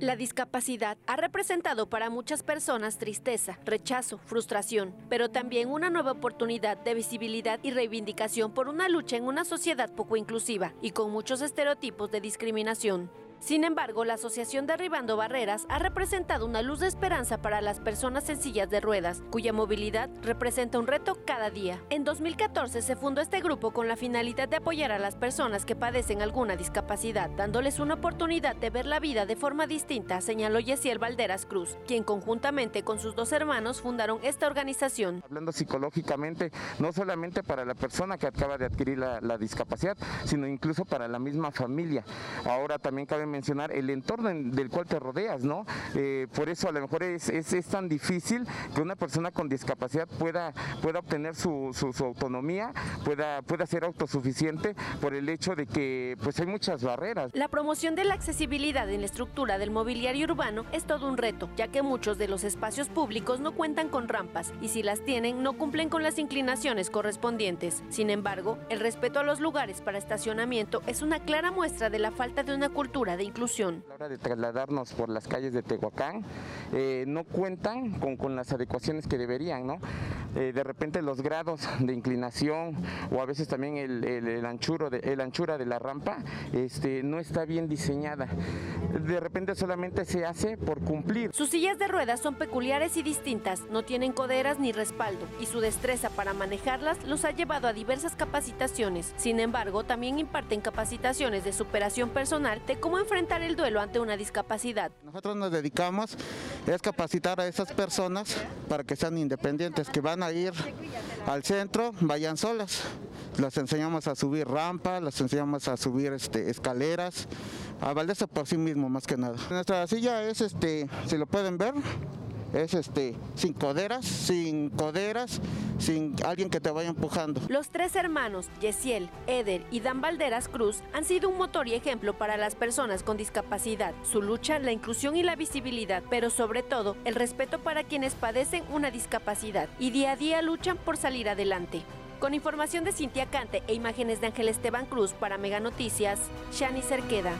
La discapacidad ha representado para muchas personas tristeza, rechazo, frustración, pero también una nueva oportunidad de visibilidad y reivindicación por una lucha en una sociedad poco inclusiva y con muchos estereotipos de discriminación. Sin embargo, la Asociación Derribando Barreras ha representado una luz de esperanza para las personas sencillas de ruedas, cuya movilidad representa un reto cada día. En 2014 se fundó este grupo con la finalidad de apoyar a las personas que padecen alguna discapacidad, dándoles una oportunidad de ver la vida de forma distinta, señaló Yesiel Valderas Cruz, quien conjuntamente con sus dos hermanos fundaron esta organización. Hablando psicológicamente, no solamente para la persona que acaba de adquirir la, la discapacidad, sino incluso para la misma familia. Ahora también cabe mencionar el entorno del cual te rodeas, ¿no? Eh, por eso a lo mejor es, es, tan difícil que una persona con discapacidad pueda, pueda obtener su, su, autonomía, pueda, pueda ser autosuficiente por el hecho de que pues hay muchas barreras. La promoción de la accesibilidad en la estructura del mobiliario urbano es todo un reto, ya que muchos de los espacios públicos no cuentan con rampas y si las tienen no cumplen con las inclinaciones correspondientes. Sin embargo, el respeto a los lugares para estacionamiento es una clara muestra de la falta de una cultura de inclusión. A la hora de trasladarnos por las calles de Tehuacán, eh, no cuentan con, con, las adecuaciones que deberían, ¿no? Eh, de repente los grados de inclinación o a veces también el, el, el, anchuro de, el anchura de la rampa este, no está bien diseñada. De repente solamente se hace por cumplir. Sus sillas de ruedas son peculiares y distintas, no tienen coderas ni respaldo y su destreza para manejarlas los ha llevado a diversas capacitaciones. Sin embargo, también imparten capacitaciones de superación personal de cómo enfrentar el duelo ante una discapacidad. Nosotros nos dedicamos es capacitar a esas personas para que sean independientes, que van a ir al centro, vayan solas. Las enseñamos a subir rampas, las enseñamos a subir este, escaleras, a valerse por sí mismo más que nada. Nuestra silla es, este, si lo pueden ver, es este, sin coderas, sin coderas, sin alguien que te vaya empujando. Los tres hermanos, Yesiel, Eder y Dan Valderas Cruz, han sido un motor y ejemplo para las personas con discapacidad. Su lucha, la inclusión y la visibilidad, pero sobre todo el respeto para quienes padecen una discapacidad y día a día luchan por salir adelante. Con información de Cintia Cante e imágenes de Ángel Esteban Cruz para Mega Noticias, Shani Cerqueda.